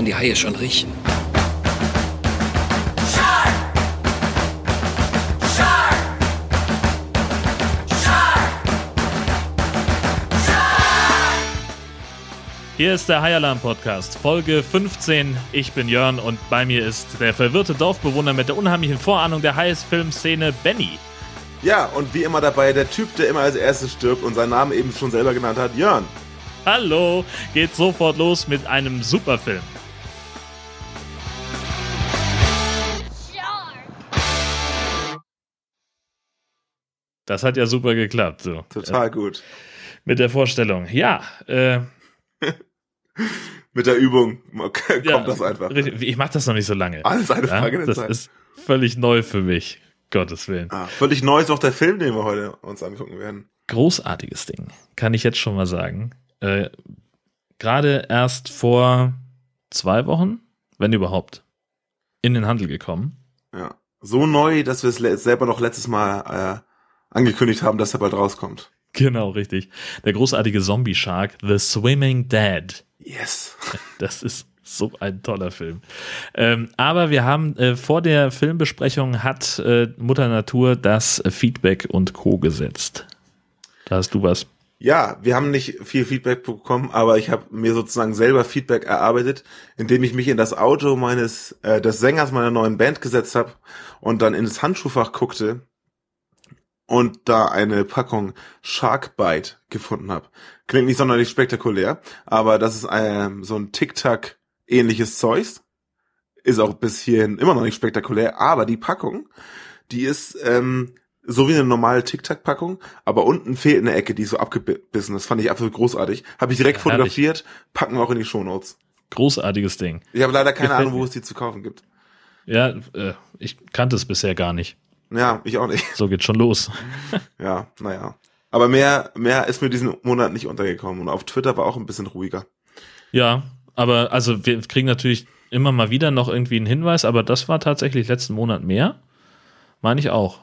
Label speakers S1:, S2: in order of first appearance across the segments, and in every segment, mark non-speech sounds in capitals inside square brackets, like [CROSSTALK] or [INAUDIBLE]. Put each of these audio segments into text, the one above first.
S1: kann die Haie schon riechen.
S2: Hier ist der High Alarm Podcast, Folge 15. Ich bin Jörn und bei mir ist der verwirrte Dorfbewohner mit der unheimlichen Vorahnung der Highest-Filmszene, Benny.
S3: Ja, und wie immer dabei der Typ, der immer als erstes stirbt und seinen Namen eben schon selber genannt hat, Jörn.
S2: Hallo, geht sofort los mit einem Superfilm. Das hat ja super geklappt. So.
S3: Total gut.
S2: Mit der Vorstellung. Ja, äh, [LAUGHS]
S3: Mit der Übung kommt ja, das einfach.
S2: Ich mache das noch nicht so lange.
S3: Alles eine Frage
S2: ja, der
S3: Zeit.
S2: Das ist völlig neu für mich. Gottes Willen.
S3: Ah, völlig neu ist auch der Film, den wir heute uns angucken werden.
S2: Großartiges Ding, kann ich jetzt schon mal sagen. Äh, Gerade erst vor zwei Wochen, wenn überhaupt, in den Handel gekommen.
S3: Ja, so neu, dass wir es selber noch letztes Mal äh, angekündigt haben, dass er bald rauskommt.
S2: Genau, richtig. Der großartige Zombie Shark, The Swimming Dead.
S3: Yes.
S2: Das ist so ein toller Film. Ähm, aber wir haben äh, vor der Filmbesprechung hat äh, Mutter Natur das Feedback und Co. gesetzt. Da hast du was.
S3: Ja, wir haben nicht viel Feedback bekommen, aber ich habe mir sozusagen selber Feedback erarbeitet, indem ich mich in das Auto meines äh, des Sängers meiner neuen Band gesetzt habe und dann ins Handschuhfach guckte und da eine Packung Sharkbite gefunden habe. Klingt nicht sonderlich spektakulär, aber das ist ähm, so ein Tic-Tac ähnliches Zeugs. Ist auch bis hierhin immer noch nicht spektakulär, aber die Packung, die ist ähm, so wie eine normale Tic-Tac-Packung, aber unten fehlt eine Ecke, die ist so abgebissen. Das fand ich absolut großartig. Habe ich direkt ja, fotografiert, packen wir auch in die Shownotes.
S2: Großartiges Ding.
S3: Ich habe leider keine Gefällt Ahnung, wo es die zu kaufen gibt.
S2: Ja, äh, ich kannte es bisher gar nicht.
S3: Ja, ich auch nicht.
S2: So geht's schon los. [LAUGHS]
S3: ja, naja. Aber mehr, mehr ist mir diesen Monat nicht untergekommen. Und auf Twitter war auch ein bisschen ruhiger.
S2: Ja, aber also wir kriegen natürlich immer mal wieder noch irgendwie einen Hinweis, aber das war tatsächlich letzten Monat mehr. Meine ich auch.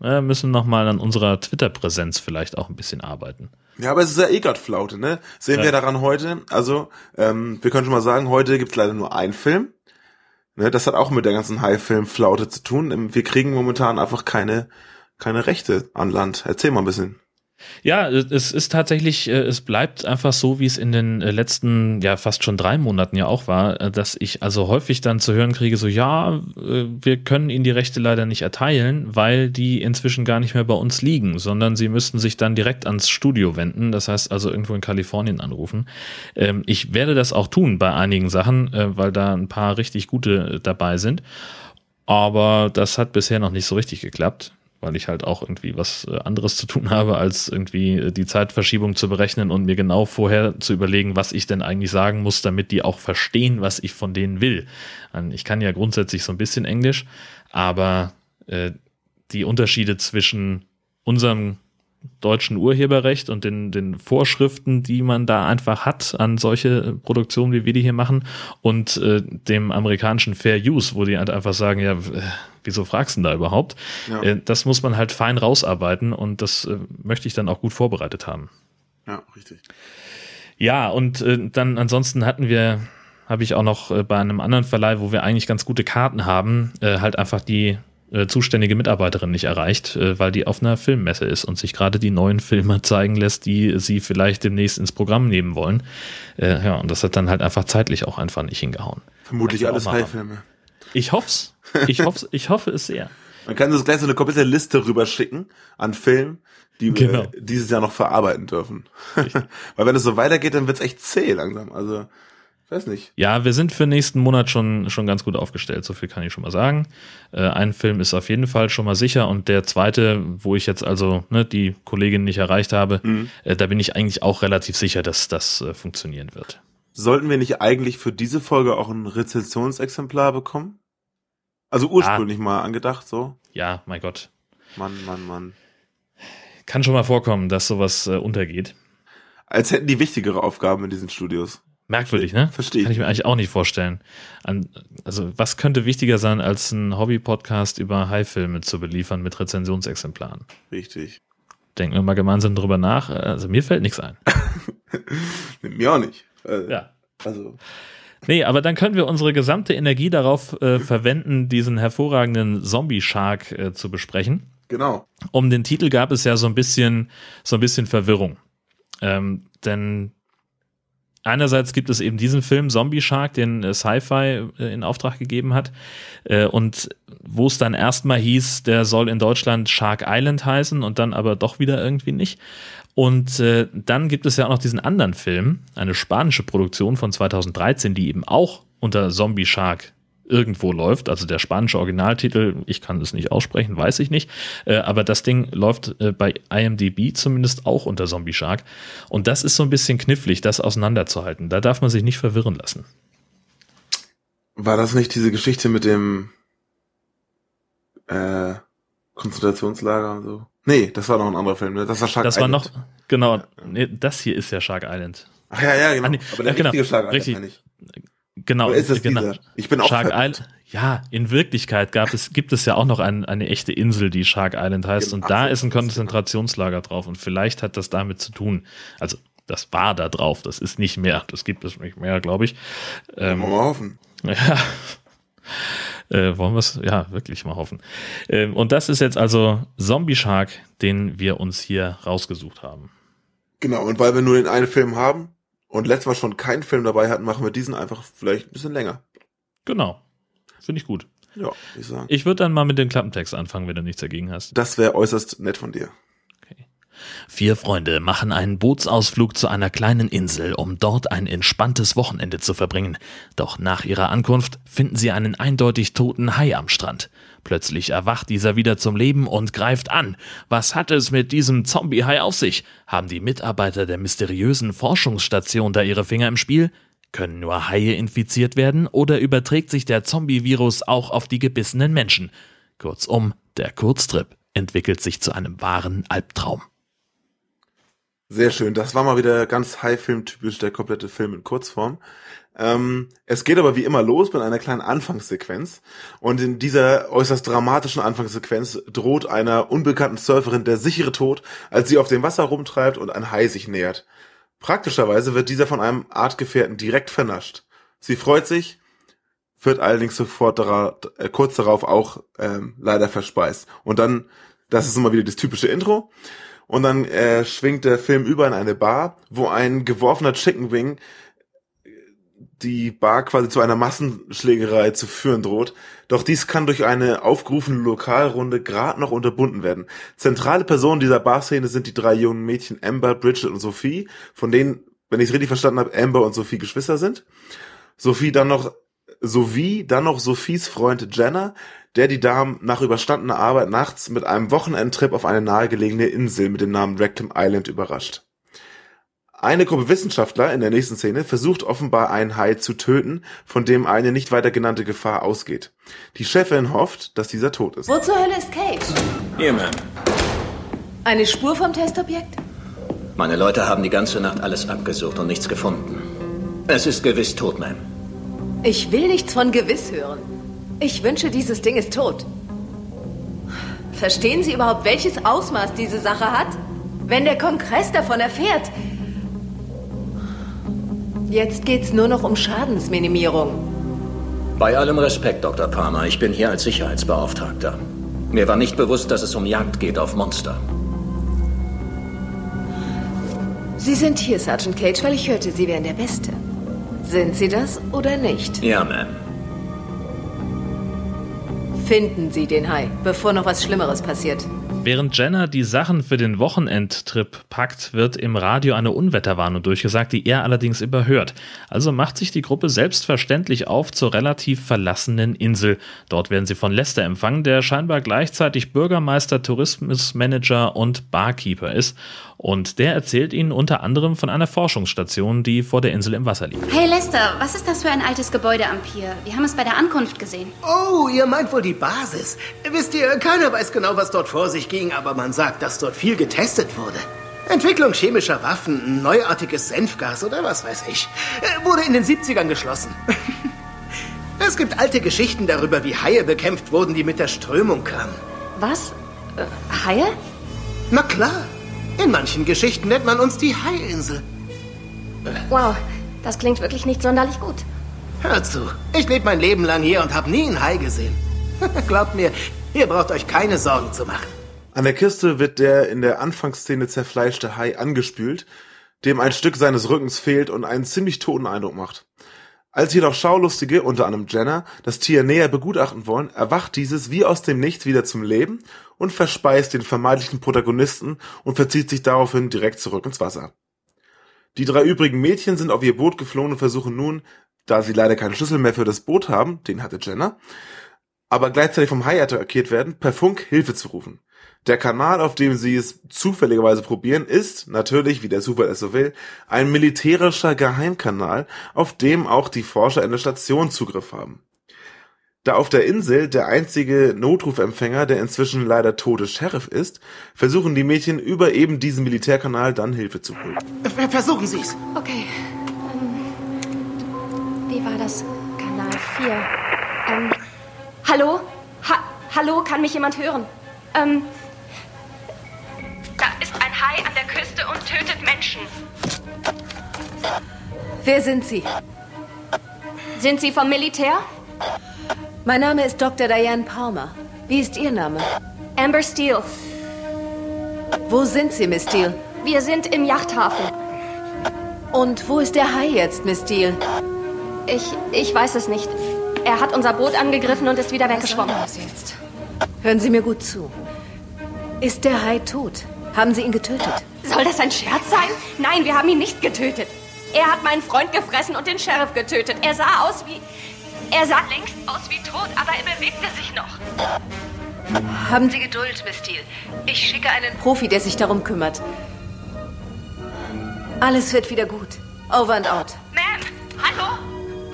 S2: Wir müssen noch mal an unserer Twitter-Präsenz vielleicht auch ein bisschen arbeiten.
S3: Ja, aber es ist ja eh gerade Flaute, ne? Sehen ja. wir daran heute. Also, ähm, wir können schon mal sagen, heute gibt's leider nur einen Film. Ne, das hat auch mit der ganzen High-Film-Flaute zu tun. Wir kriegen momentan einfach keine, keine Rechte an Land. Erzähl mal ein bisschen.
S2: Ja, es ist tatsächlich, äh, es bleibt einfach so, wie es in den äh, letzten, ja, fast schon drei Monaten ja auch war, äh, dass ich also häufig dann zu hören kriege, so, ja, wir können Ihnen die Rechte leider nicht erteilen, weil die inzwischen gar nicht mehr bei uns liegen, sondern Sie müssten sich dann direkt ans Studio wenden, das heißt also irgendwo in Kalifornien anrufen. Ähm, ich werde das auch tun bei einigen Sachen, weil da ein paar richtig gute dabei sind. Aber das hat bisher noch nicht so richtig geklappt weil ich halt auch irgendwie was äh, anderes zu tun habe, als irgendwie äh, die Zeitverschiebung zu berechnen und mir genau vorher zu überlegen, was ich denn eigentlich sagen muss, damit die auch verstehen, was ich von denen will. Ich kann ja grundsätzlich so ein bisschen Englisch, aber äh, die Unterschiede zwischen unserem deutschen Urheberrecht und den, den Vorschriften, die man da einfach hat an solche Produktionen, wie wir die hier machen, und äh, dem amerikanischen Fair Use, wo die halt einfach sagen, ja, wieso fragst du denn da überhaupt? Ja. Äh, das muss man halt fein rausarbeiten und das äh, möchte ich dann auch gut vorbereitet haben.
S3: Ja, richtig.
S2: Ja, und äh, dann ansonsten hatten wir, habe ich auch noch äh, bei einem anderen Verleih, wo wir eigentlich ganz gute Karten haben, äh, halt einfach die äh, zuständige Mitarbeiterin nicht erreicht, äh, weil die auf einer Filmmesse ist und sich gerade die neuen Filme [LAUGHS] zeigen lässt, die sie vielleicht demnächst ins Programm nehmen wollen. Äh, ja, und das hat dann halt einfach zeitlich auch einfach nicht hingehauen.
S3: Vermutlich alles High-Filme.
S2: Ich hoff's. Ich hoff's, ich hoffe es sehr.
S3: Man kann uns gleich so eine komplette Liste rüberschicken an Filmen, die wir genau. dieses Jahr noch verarbeiten dürfen. [LAUGHS] Weil wenn es so weitergeht, dann wird's echt zäh langsam. Also weiß nicht.
S2: Ja, wir sind für nächsten Monat schon, schon ganz gut aufgestellt, so viel kann ich schon mal sagen. Äh, ein Film ist auf jeden Fall schon mal sicher und der zweite, wo ich jetzt also ne, die Kollegin nicht erreicht habe, mhm. äh, da bin ich eigentlich auch relativ sicher, dass das äh, funktionieren wird.
S3: Sollten wir nicht eigentlich für diese Folge auch ein Rezensionsexemplar bekommen? Also ursprünglich ja. mal angedacht, so?
S2: Ja, mein Gott.
S3: Mann, Mann, Mann.
S2: Kann schon mal vorkommen, dass sowas äh, untergeht.
S3: Als hätten die wichtigere Aufgaben in diesen Studios.
S2: Merkwürdig, ne?
S3: Verstehe.
S2: Kann ich mir eigentlich auch nicht vorstellen. An, also, was könnte wichtiger sein, als ein Hobby-Podcast über High-Filme zu beliefern mit Rezensionsexemplaren?
S3: Richtig.
S2: Denken wir mal gemeinsam drüber nach. Also, mir fällt nichts ein. [LAUGHS]
S3: mir auch nicht.
S2: Äh, ja.
S3: Also.
S2: Nee, aber dann können wir unsere gesamte Energie darauf äh, verwenden, diesen hervorragenden Zombie-Shark äh, zu besprechen.
S3: Genau.
S2: Um den Titel gab es ja so ein bisschen, so ein bisschen Verwirrung. Ähm, denn einerseits gibt es eben diesen Film Zombie Shark, den äh, Sci-Fi äh, in Auftrag gegeben hat. Äh, und wo es dann erstmal hieß, der soll in Deutschland Shark Island heißen und dann aber doch wieder irgendwie nicht. Und äh, dann gibt es ja auch noch diesen anderen Film, eine spanische Produktion von 2013, die eben auch unter Zombie Shark irgendwo läuft. Also der spanische Originaltitel, ich kann es nicht aussprechen, weiß ich nicht. Äh, aber das Ding läuft äh, bei IMDb zumindest auch unter Zombie Shark. Und das ist so ein bisschen knifflig, das auseinanderzuhalten. Da darf man sich nicht verwirren lassen.
S3: War das nicht diese Geschichte mit dem äh, Konzentrationslager und so? Nee, das war noch ein anderer Film. Ne? Das war
S2: Shark das Island. Das war noch, genau, nee, das hier ist ja Shark Island.
S3: Ach ja, ja, genau. Ah, nee,
S2: aber der ja, genau, Shark Island richtig. Genau,
S3: ist das
S2: genau.
S3: Dieser? Ich bin auch
S2: Shark Island. Ja, in Wirklichkeit gab es, gibt es ja auch noch ein, eine echte Insel, die Shark Island heißt, und da ist ein Konzentrationslager drauf. Und vielleicht hat das damit zu tun. Also, das war da drauf, das ist nicht mehr, das gibt es nicht mehr, glaube ich.
S3: Ähm, Wollen wir hoffen. [LAUGHS]
S2: Ja. Äh, wollen wir es ja wirklich mal hoffen. Ähm, und das ist jetzt also Zombie Shark, den wir uns hier rausgesucht haben.
S3: Genau, und weil wir nur den einen Film haben, und letztes Mal schon keinen Film dabei hatten, machen wir diesen einfach vielleicht ein bisschen länger.
S2: Genau. Finde ich gut.
S3: Ja, ich sagen.
S2: Ich würde dann mal mit dem Klappentext anfangen, wenn du nichts dagegen hast.
S3: Das wäre äußerst nett von dir.
S2: Vier Freunde machen einen Bootsausflug zu einer kleinen Insel, um dort ein entspanntes Wochenende zu verbringen. Doch nach ihrer Ankunft finden sie einen eindeutig toten Hai am Strand. Plötzlich erwacht dieser wieder zum Leben und greift an. Was hat es mit diesem Zombie-Hai auf sich? Haben die Mitarbeiter der mysteriösen Forschungsstation da ihre Finger im Spiel? Können nur Haie infiziert werden oder überträgt sich der Zombie-Virus auch auf die gebissenen Menschen? Kurzum, der Kurztrip entwickelt sich zu einem wahren Albtraum.
S3: Sehr schön. Das war mal wieder ganz High-Film-typisch, der komplette Film in Kurzform. Ähm, es geht aber wie immer los mit einer kleinen Anfangssequenz. Und in dieser äußerst dramatischen Anfangssequenz droht einer unbekannten Surferin der sichere Tod, als sie auf dem Wasser rumtreibt und ein Hai sich nähert. Praktischerweise wird dieser von einem Artgefährten direkt vernascht. Sie freut sich, wird allerdings sofort darauf, äh, kurz darauf auch ähm, leider verspeist. Und dann, das ist immer wieder das typische Intro. Und dann äh, schwingt der Film über in eine Bar, wo ein geworfener Chicken Wing die Bar quasi zu einer Massenschlägerei zu führen droht. Doch dies kann durch eine aufgerufene Lokalrunde gerade noch unterbunden werden. Zentrale Personen dieser Barszene sind die drei jungen Mädchen Amber, Bridget und Sophie, von denen, wenn ich es richtig verstanden habe, Amber und Sophie Geschwister sind. Sophie dann noch sowie dann noch Sophies Freund Jenna, der die Damen nach überstandener Arbeit nachts mit einem Wochenendtrip auf eine nahegelegene Insel mit dem Namen Rectum Island überrascht. Eine Gruppe Wissenschaftler in der nächsten Szene versucht offenbar einen Hai zu töten, von dem eine nicht weiter genannte Gefahr ausgeht. Die Chefin hofft, dass dieser tot ist.
S1: Wo zur Hölle ist Cage?
S4: Hier, Ma'am.
S1: Eine Spur vom Testobjekt?
S4: Meine Leute haben die ganze Nacht alles abgesucht und nichts gefunden. Es ist gewiss tot, Ma'am.
S1: Ich will nichts von gewiss hören. Ich wünsche, dieses Ding ist tot. Verstehen Sie überhaupt, welches Ausmaß diese Sache hat? Wenn der Kongress davon erfährt, Jetzt geht's nur noch um Schadensminimierung.
S4: Bei allem Respekt, Dr. Palmer, ich bin hier als Sicherheitsbeauftragter. Mir war nicht bewusst, dass es um Jagd geht auf Monster.
S1: Sie sind hier, Sergeant Cage, weil ich hörte, Sie wären der Beste. Sind Sie das oder nicht?
S4: Ja, Ma'am.
S1: Finden Sie den Hai, bevor noch was Schlimmeres passiert.
S2: Während Jenna die Sachen für den Wochenendtrip packt, wird im Radio eine Unwetterwarnung durchgesagt, die er allerdings überhört. Also macht sich die Gruppe selbstverständlich auf zur relativ verlassenen Insel. Dort werden sie von Lester empfangen, der scheinbar gleichzeitig Bürgermeister, Tourismusmanager und Barkeeper ist. Und der erzählt ihnen unter anderem von einer Forschungsstation, die vor der Insel im Wasser liegt.
S5: Hey Lester, was ist das für ein altes Gebäude am Pier? Wir haben es bei der Ankunft gesehen.
S6: Oh, ihr meint wohl die Basis. Wisst ihr, keiner weiß genau, was dort vor sich ging, aber man sagt, dass dort viel getestet wurde. Entwicklung chemischer Waffen, neuartiges Senfgas oder was weiß ich. Äh, wurde in den 70ern geschlossen. [LAUGHS] es gibt alte Geschichten darüber, wie Haie bekämpft wurden, die mit der Strömung kamen.
S5: Was? Äh, Haie?
S6: Na klar. In manchen Geschichten nennt man uns die Haiinsel.
S5: Wow, das klingt wirklich nicht sonderlich gut.
S6: Hört zu, ich lebe mein Leben lang hier und habe nie einen Hai gesehen. [LAUGHS] Glaubt mir, ihr braucht euch keine Sorgen zu machen.
S3: An der Kiste wird der in der Anfangsszene zerfleischte Hai angespült, dem ein Stück seines Rückens fehlt und einen ziemlich toten Eindruck macht. Als jedoch Schaulustige, unter anderem Jenna, das Tier näher begutachten wollen, erwacht dieses wie aus dem Nichts wieder zum Leben und verspeist den vermeintlichen Protagonisten und verzieht sich daraufhin direkt zurück ins Wasser. Die drei übrigen Mädchen sind auf ihr Boot geflohen und versuchen nun, da sie leider keinen Schlüssel mehr für das Boot haben, den hatte Jenna, aber gleichzeitig vom Hai attackiert werden, per Funk Hilfe zu rufen. Der Kanal, auf dem sie es zufälligerweise probieren, ist natürlich, wie der Zufall es so will, ein militärischer Geheimkanal, auf dem auch die Forscher in der Station Zugriff haben. Da auf der Insel der einzige Notrufempfänger der inzwischen leider tote Sheriff ist, versuchen die Mädchen über eben diesen Militärkanal dann Hilfe zu holen.
S6: Versuchen Sie's.
S7: Okay. Ähm, wie war das? Kanal 4. Ähm, hallo? Ha hallo, kann mich jemand hören? Ähm,
S8: Hai an der Küste und tötet Menschen.
S1: Wer sind Sie?
S7: Sind Sie vom Militär?
S1: Mein Name ist Dr. Diane Palmer. Wie ist Ihr Name?
S7: Amber Steele.
S1: Wo sind Sie, Miss Steele?
S7: Wir sind im Yachthafen.
S1: Und wo ist der Hai jetzt, Miss Steele?
S7: Ich, ich weiß es nicht. Er hat unser Boot angegriffen und ist wieder weggeschwommen.
S1: Was soll das jetzt? Hören Sie mir gut zu. Ist der Hai tot? Haben Sie ihn getötet?
S7: Soll das ein Scherz sein? Nein, wir haben ihn nicht getötet. Er hat meinen Freund gefressen und den Sheriff getötet. Er sah aus wie... Er sah längst aus wie tot, aber er bewegte sich noch.
S1: Haben Sie Geduld, Miss Steele. Ich schicke einen Profi, der sich darum kümmert. Alles wird wieder gut. Over and out.
S8: Ma'am, hallo?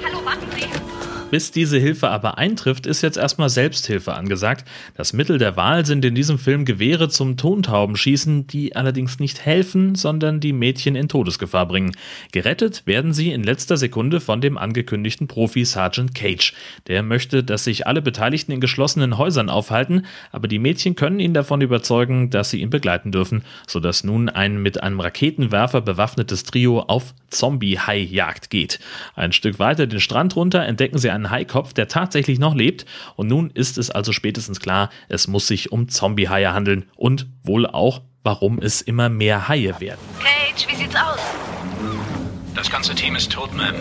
S8: Hallo, warten Sie.
S2: Bis diese Hilfe aber eintrifft, ist jetzt erstmal Selbsthilfe angesagt. Das Mittel der Wahl sind in diesem Film Gewehre zum Tontaubenschießen, die allerdings nicht helfen, sondern die Mädchen in Todesgefahr bringen. Gerettet werden sie in letzter Sekunde von dem angekündigten Profi Sergeant Cage. Der möchte, dass sich alle Beteiligten in geschlossenen Häusern aufhalten, aber die Mädchen können ihn davon überzeugen, dass sie ihn begleiten dürfen, sodass nun ein mit einem Raketenwerfer bewaffnetes Trio auf Zombie-Hai-Jagd geht. Ein Stück weiter den Strand runter entdecken sie einen Haikopf, der tatsächlich noch lebt. Und nun ist es also spätestens klar, es muss sich um Zombie-Haie handeln und wohl auch, warum es immer mehr Haie werden.
S8: Cage, wie sieht's aus?
S4: Das ganze Team ist tot, Ma'am.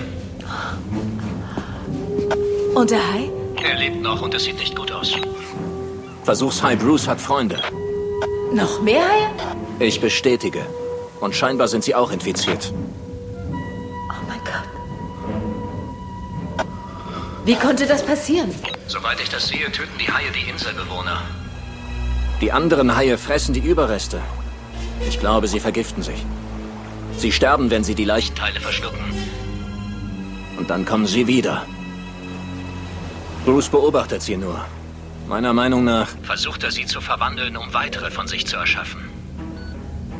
S1: Und der Hai?
S4: Er lebt noch und es sieht nicht gut aus. Versuchshai Bruce hat Freunde.
S1: Noch mehr Haie?
S4: Ich bestätige. Und scheinbar sind sie auch infiziert.
S1: Oh mein Gott. Wie konnte das passieren?
S4: Soweit ich das sehe, töten die Haie die Inselbewohner. Die anderen Haie fressen die Überreste. Ich glaube, sie vergiften sich. Sie sterben, wenn sie die Leichenteile verschlucken. Und dann kommen sie wieder. Bruce beobachtet sie nur. Meiner Meinung nach versucht er sie zu verwandeln, um weitere von sich zu erschaffen.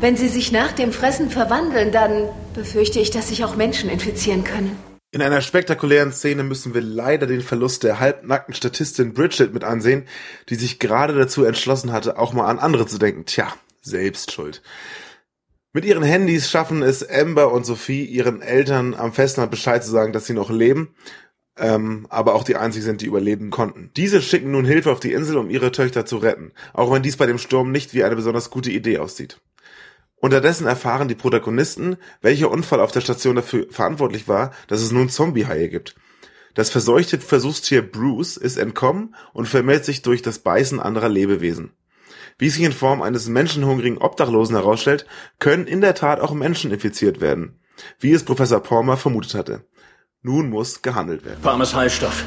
S1: Wenn sie sich nach dem Fressen verwandeln, dann befürchte ich, dass sich auch Menschen infizieren können.
S3: In einer spektakulären Szene müssen wir leider den Verlust der halbnackten Statistin Bridget mit ansehen, die sich gerade dazu entschlossen hatte, auch mal an andere zu denken. Tja, selbst schuld. Mit ihren Handys schaffen es Amber und Sophie, ihren Eltern am Festland Bescheid zu sagen, dass sie noch leben, ähm, aber auch die einzigen sind, die überleben konnten. Diese schicken nun Hilfe auf die Insel, um ihre Töchter zu retten, auch wenn dies bei dem Sturm nicht wie eine besonders gute Idee aussieht. Unterdessen erfahren die Protagonisten, welcher Unfall auf der Station dafür verantwortlich war, dass es nun Zombie-Haie gibt. Das verseuchte Versuchstier Bruce ist entkommen und vermehrt sich durch das Beißen anderer Lebewesen. Wie sich in Form eines menschenhungrigen Obdachlosen herausstellt, können in der Tat auch Menschen infiziert werden, wie es Professor Palmer vermutet hatte. Nun muss gehandelt werden.
S4: Palmers Heilstoff.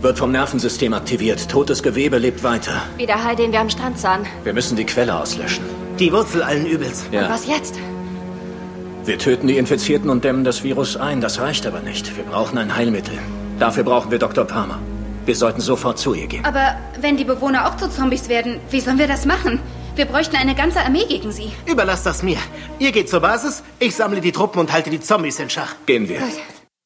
S4: Wird vom Nervensystem aktiviert. Totes Gewebe lebt weiter.
S7: Wie der Hai, den wir am Strand sahen.
S4: Wir müssen die Quelle auslöschen.
S6: Die Wurzel allen Übels.
S7: Und
S4: Ja.
S7: was jetzt?
S4: Wir töten die Infizierten und dämmen das Virus ein. Das reicht aber nicht. Wir brauchen ein Heilmittel. Dafür brauchen wir Dr. Palmer. Wir sollten sofort zu ihr gehen.
S5: Aber wenn die Bewohner auch zu Zombies werden, wie sollen wir das machen? Wir bräuchten eine ganze Armee gegen sie.
S6: Überlasst das mir. Ihr geht zur Basis, ich sammle die Truppen und halte die Zombies in Schach.
S4: Gehen wir.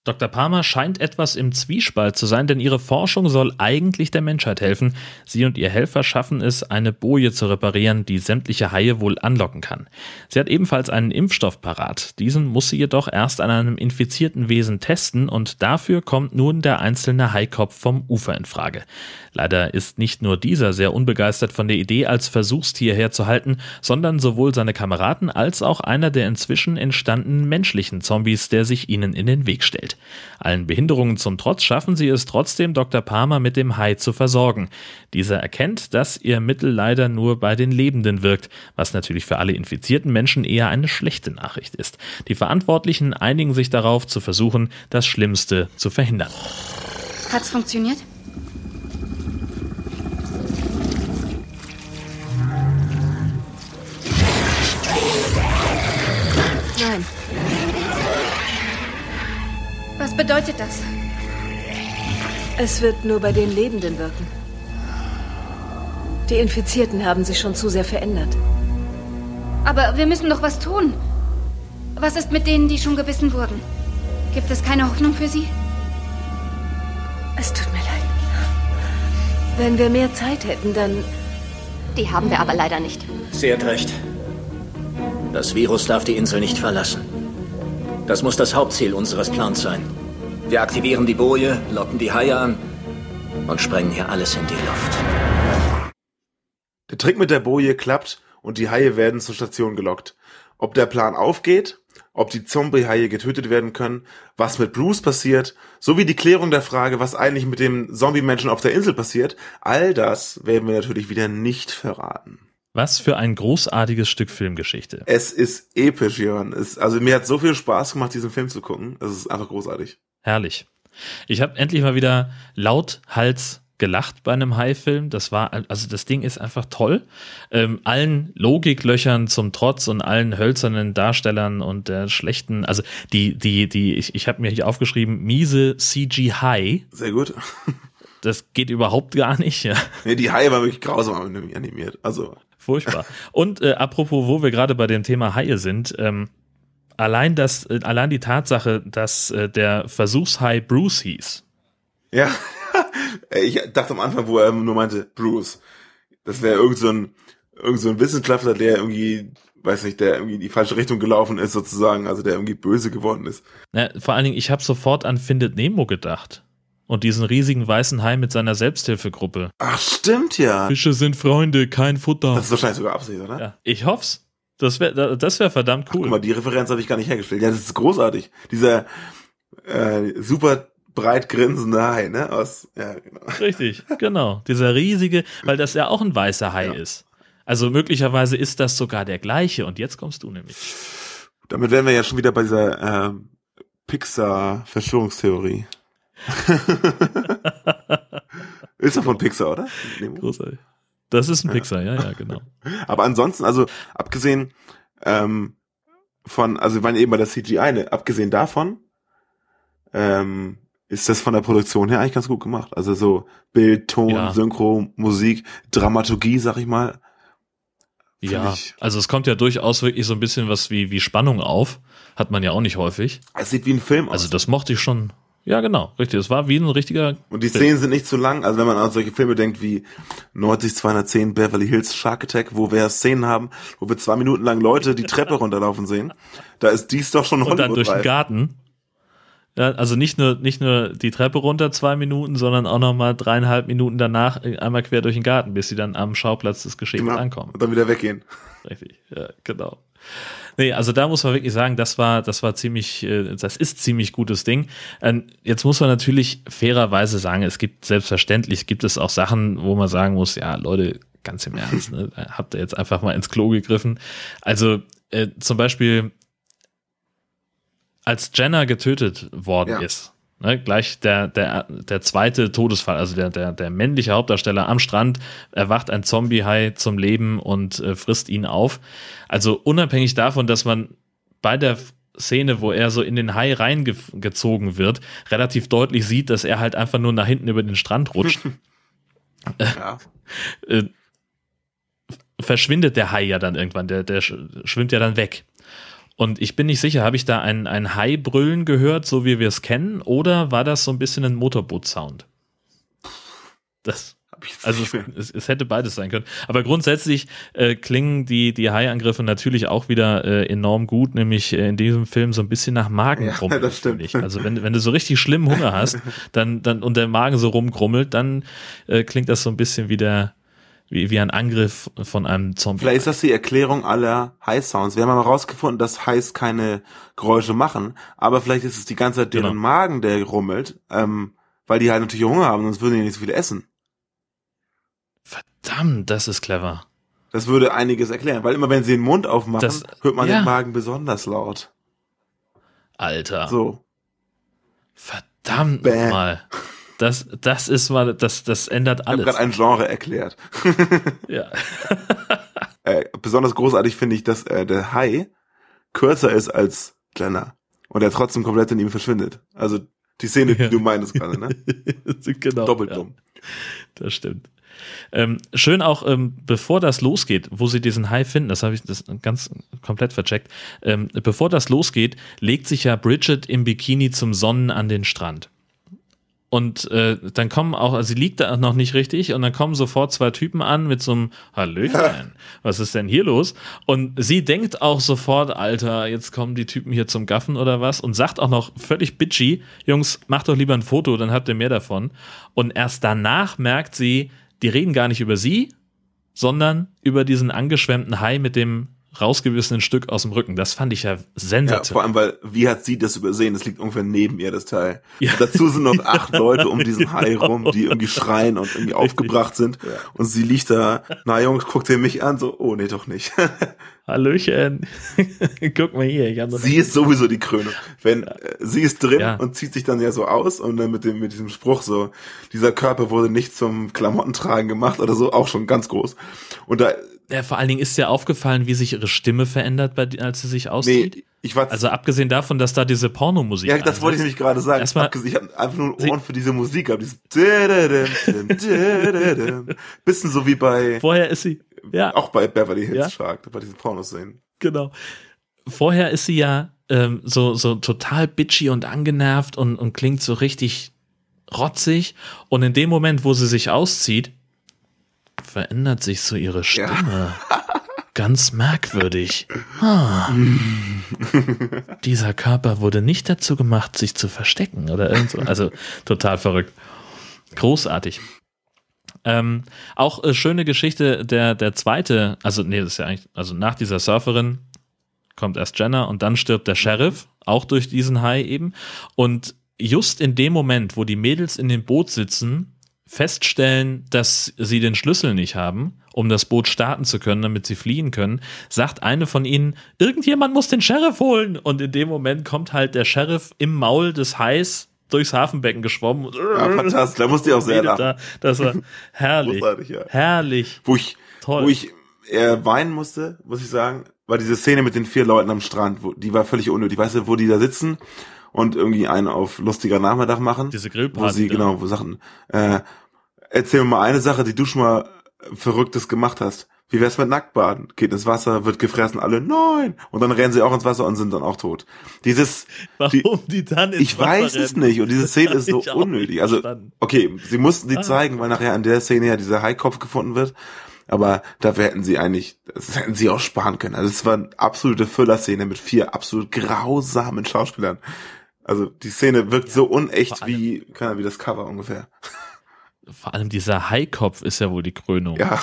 S2: Dr. Palmer scheint etwas im Zwiespalt zu sein, denn ihre Forschung soll eigentlich der Menschheit helfen. Sie und ihr Helfer schaffen es, eine Boje zu reparieren, die sämtliche Haie wohl anlocken kann. Sie hat ebenfalls einen Impfstoff parat. Diesen muss sie jedoch erst an einem infizierten Wesen testen und dafür kommt nun der einzelne Haikopf vom Ufer in Frage. Leider ist nicht nur dieser sehr unbegeistert von der Idee, als Versuchstier herzuhalten, sondern sowohl seine Kameraden als auch einer der inzwischen entstandenen menschlichen Zombies, der sich ihnen in den Weg stellt. Allen Behinderungen zum Trotz schaffen sie es trotzdem, Dr. Palmer mit dem Hai zu versorgen. Dieser erkennt, dass ihr Mittel leider nur bei den Lebenden wirkt, was natürlich für alle infizierten Menschen eher eine schlechte Nachricht ist. Die Verantwortlichen einigen sich darauf, zu versuchen, das Schlimmste zu verhindern.
S5: Hat's funktioniert?
S1: Nein.
S5: Was bedeutet das?
S1: Es wird nur bei den Lebenden wirken. Die Infizierten haben sich schon zu sehr verändert.
S5: Aber wir müssen doch was tun. Was ist mit denen, die schon gebissen wurden? Gibt es keine Hoffnung für sie?
S1: Es tut mir leid. Wenn wir mehr Zeit hätten, dann...
S7: Die haben wir aber leider nicht.
S4: Sie hat recht. Das Virus darf die Insel nicht verlassen. Das muss das Hauptziel unseres Plans sein. Wir aktivieren die Boje, locken die Haie an und sprengen hier alles in die Luft.
S3: Der Trick mit der Boje klappt und die Haie werden zur Station gelockt. Ob der Plan aufgeht, ob die Zombie-Haie getötet werden können, was mit Bruce passiert, sowie die Klärung der Frage, was eigentlich mit dem Zombie-Menschen auf der Insel passiert, all das werden wir natürlich wieder nicht verraten.
S2: Was für ein großartiges Stück Filmgeschichte.
S3: Es ist episch, Jörn. Es, also mir hat so viel Spaß gemacht, diesen Film zu gucken. Es ist einfach großartig.
S2: Herrlich. Ich habe endlich mal wieder laut Hals gelacht bei einem Hai-Film. Das war, also das Ding ist einfach toll. Ähm, allen Logiklöchern zum Trotz und allen hölzernen Darstellern und der schlechten, also die, die, die, ich, ich habe mir hier aufgeschrieben, miese CG-Hai.
S3: Sehr gut.
S2: Das geht überhaupt gar nicht. Ja.
S3: Nee, die Haie war wirklich grausam animiert. Also
S2: Furchtbar. Und äh, apropos, wo wir gerade bei dem Thema Haie sind, ähm, allein das, äh, allein die Tatsache, dass äh, der Versuchshai Bruce hieß.
S3: Ja, [LAUGHS] ich dachte am Anfang, wo er nur meinte Bruce. Das wäre irgend so ein, irgend so ein Wissenschaftler, der irgendwie, weiß nicht, der irgendwie in die falsche Richtung gelaufen ist sozusagen, also der irgendwie böse geworden ist.
S2: Ja, vor allen Dingen, ich habe sofort an Findet Nemo gedacht und diesen riesigen weißen Hai mit seiner Selbsthilfegruppe.
S3: Ach, stimmt ja.
S2: Fische sind Freunde, kein Futter.
S3: Das ist wahrscheinlich sogar Absicht, oder?
S2: Ja, ich hoff's. Das wäre das wär verdammt cool. Ach,
S3: guck mal, die Referenz habe ich gar nicht hergestellt. Ja, das ist großartig. Dieser äh, super breit grinsende Hai, ne? Aus, ja, genau.
S2: Richtig, genau. Dieser riesige, weil das ja auch ein weißer Hai ja. ist. Also möglicherweise ist das sogar der gleiche. Und jetzt kommst du nämlich.
S3: Damit wären wir ja schon wieder bei dieser äh, Pixar-Verschwörungstheorie. [LAUGHS] ist doch von Pixar, oder?
S2: Großartig. Das ist ein ja. Pixar, ja, ja, genau. [LAUGHS]
S3: Aber ansonsten, also abgesehen ähm, von, also wir waren eben bei der CGI, ne, abgesehen davon, ähm, ist das von der Produktion her eigentlich ganz gut gemacht. Also so Bild, Ton, ja. Synchro, Musik, Dramaturgie, sag ich mal.
S2: Ja, ich, also es kommt ja durchaus wirklich so ein bisschen was wie, wie Spannung auf. Hat man ja auch nicht häufig.
S3: Es sieht wie ein Film
S2: aus. Also das mochte ich schon, ja, genau, richtig. Es war wie ein richtiger.
S3: Und die Szenen sind nicht zu lang. Also wenn man an solche Filme denkt wie 90 210 Beverly Hills Shark Attack, wo wir Szenen haben, wo wir zwei Minuten lang Leute die Treppe runterlaufen sehen, da ist dies doch schon
S2: Und dann durch den Garten. Ja, also nicht nur, nicht nur die Treppe runter zwei Minuten, sondern auch nochmal dreieinhalb Minuten danach einmal quer durch den Garten, bis sie dann am Schauplatz des Geschehens genau. ankommen.
S3: Und dann wieder weggehen.
S2: Richtig, ja, genau. Nee, also da muss man wirklich sagen, das war, das war ziemlich, äh, das ist ziemlich gutes Ding. Ähm, jetzt muss man natürlich fairerweise sagen, es gibt selbstverständlich gibt es auch Sachen, wo man sagen muss, ja, Leute, ganz im Ernst, ne, habt ihr jetzt einfach mal ins Klo gegriffen. Also äh, zum Beispiel, als Jenna getötet worden ja. ist, Ne, gleich der, der, der zweite Todesfall, also der, der, der männliche Hauptdarsteller am Strand, erwacht ein Zombie-Hai zum Leben und äh, frisst ihn auf. Also unabhängig davon, dass man bei der Szene, wo er so in den Hai reingezogen wird, relativ deutlich sieht, dass er halt einfach nur nach hinten über den Strand rutscht. [LAUGHS] ja. äh, verschwindet der Hai ja dann irgendwann, der, der schwimmt ja dann weg. Und ich bin nicht sicher, habe ich da ein, ein Hai-Brüllen gehört, so wie wir es kennen, oder war das so ein bisschen ein Motorboot-Sound? Das, also es, es, es, hätte beides sein können. Aber grundsätzlich äh, klingen die, die Hai-Angriffe natürlich auch wieder äh, enorm gut, nämlich äh, in diesem Film so ein bisschen nach Magengrummeln. Ja, [LAUGHS] das stimmt. Also wenn, wenn du so richtig schlimm Hunger hast [LAUGHS] dann, dann, und der Magen so rumgrummelt, dann äh, klingt das so ein bisschen wie der, wie, wie ein Angriff von einem Zombie.
S3: Vielleicht ist das die Erklärung aller High-Sounds. Wir haben mal rausgefunden, dass Highs keine Geräusche machen, aber vielleicht ist es die ganze Zeit deren genau. Magen, der rummelt, ähm, weil die halt natürlich Hunger haben, sonst würden die nicht so viel essen.
S2: Verdammt, das ist clever.
S3: Das würde einiges erklären, weil immer wenn sie den Mund aufmachen, das, hört man ja. den Magen besonders laut.
S2: Alter.
S3: So.
S2: Verdammt mal. Das, das ist mal, das, das ändert alles.
S3: Ich habe gerade ein Genre erklärt. [LAUGHS] [LAUGHS]
S2: ja. [LAUGHS]
S3: äh, besonders großartig finde ich, dass äh, der Hai kürzer ist als Jenna und er trotzdem komplett in ihm verschwindet. Also die Szene, die du meinst gerade, ne?
S2: genau.
S3: Doppelt dumm.
S2: Ja. Das stimmt. Ähm, schön auch, ähm, bevor das losgeht, wo sie diesen Hai finden, das habe ich das ganz komplett vercheckt, ähm, bevor das losgeht, legt sich ja Bridget im Bikini zum Sonnen an den Strand. Und äh, dann kommen auch, also sie liegt da noch nicht richtig und dann kommen sofort zwei Typen an mit so einem Hallöchen, [LAUGHS] was ist denn hier los? Und sie denkt auch sofort, Alter, jetzt kommen die Typen hier zum Gaffen oder was und sagt auch noch völlig bitchy, Jungs, macht doch lieber ein Foto, dann habt ihr mehr davon. Und erst danach merkt sie, die reden gar nicht über sie, sondern über diesen angeschwemmten Hai mit dem rausgewissenen Stück aus dem Rücken. Das fand ich ja sensationell. Ja,
S3: vor allem, weil, wie hat sie das übersehen? Das liegt ungefähr neben ihr, das Teil. Ja. Dazu sind noch acht [LAUGHS] Leute um diesen Hai rum, die irgendwie schreien und irgendwie aufgebracht sind. Ja. Und sie liegt da, na Jungs, guckt ihr mich an, so, oh nee, doch nicht. [LAUGHS]
S2: Hallöchen. [LAUGHS] Guck mal hier. Ich
S3: sie ist sowieso die Krönung. Wenn, äh, sie ist drin ja. und zieht sich dann ja so aus und dann mit dem, mit diesem Spruch so, dieser Körper wurde nicht zum Klamottentragen gemacht oder so, auch schon ganz groß. Und da,
S2: ja, vor allen Dingen ist dir aufgefallen, wie sich ihre Stimme verändert, als sie sich auszieht. Nee, ich war also abgesehen davon, dass da diese Pornomusik.
S3: Ja, das einsetzt. wollte ich nämlich gerade sagen. Erstmal, ich habe einfach nur Ohren für diese Musik gehabt. Bisschen so wie bei.
S2: Vorher ist sie. Ja.
S3: Auch bei Beverly Hills ja. Shark, bei diesen Pornoszenen.
S2: Genau. Vorher ist sie ja ähm, so so total bitchy und angenervt und und klingt so richtig rotzig. Und in dem Moment, wo sie sich auszieht, verändert sich so ihre Stimme. Ja. [LAUGHS] Ganz merkwürdig. Ah. [LAUGHS] Dieser Körper wurde nicht dazu gemacht, sich zu verstecken oder irgend so. Also total verrückt. Großartig. Ähm, auch äh, schöne Geschichte, der, der zweite, also nee, das ist ja eigentlich, also nach dieser Surferin kommt erst Jenna und dann stirbt der Sheriff, auch durch diesen Hai eben. Und just in dem Moment, wo die Mädels in dem Boot sitzen, feststellen, dass sie den Schlüssel nicht haben, um das Boot starten zu können, damit sie fliehen können, sagt eine von ihnen, irgendjemand muss den Sheriff holen. Und in dem Moment kommt halt der Sheriff im Maul des Hais durchs Hafenbecken geschwommen.
S3: Ja, fantastisch, da musste ich auch sehr lachen. Da,
S2: das war [LAUGHS] herrlich. ja. Herrlich.
S3: Wo ich, Toll. wo ich äh, weinen musste, muss ich sagen, war diese Szene mit den vier Leuten am Strand, wo, die war völlig unnötig. Weißt du, wo die da sitzen und irgendwie einen auf lustiger Nachmittag machen.
S2: Diese Grillparty.
S3: Wo sie, da. genau, wo Sachen, äh, erzähl mir mal eine Sache, die du schon mal Verrücktes gemacht hast. Wie wär's mit Nacktbaden? Geht ins Wasser, wird gefressen, alle nein. Und dann rennen sie auch ins Wasser und sind dann auch tot. Dieses. [LAUGHS]
S2: Warum die, die dann ins
S3: Ich Wasser weiß rennen? es nicht. Und diese Szene ist [LAUGHS] so unnötig. Also, okay, sie mussten die ah. zeigen, weil nachher an der Szene ja dieser Haikopf gefunden wird. Aber dafür hätten sie eigentlich, das hätten sie auch sparen können. Also es war eine absolute Füllerszene mit vier absolut grausamen Schauspielern. Also die Szene wirkt ja, so unecht wie, keine Ahnung, wie das Cover ungefähr
S2: vor allem dieser Haikopf ist ja wohl die Krönung.
S3: Ja.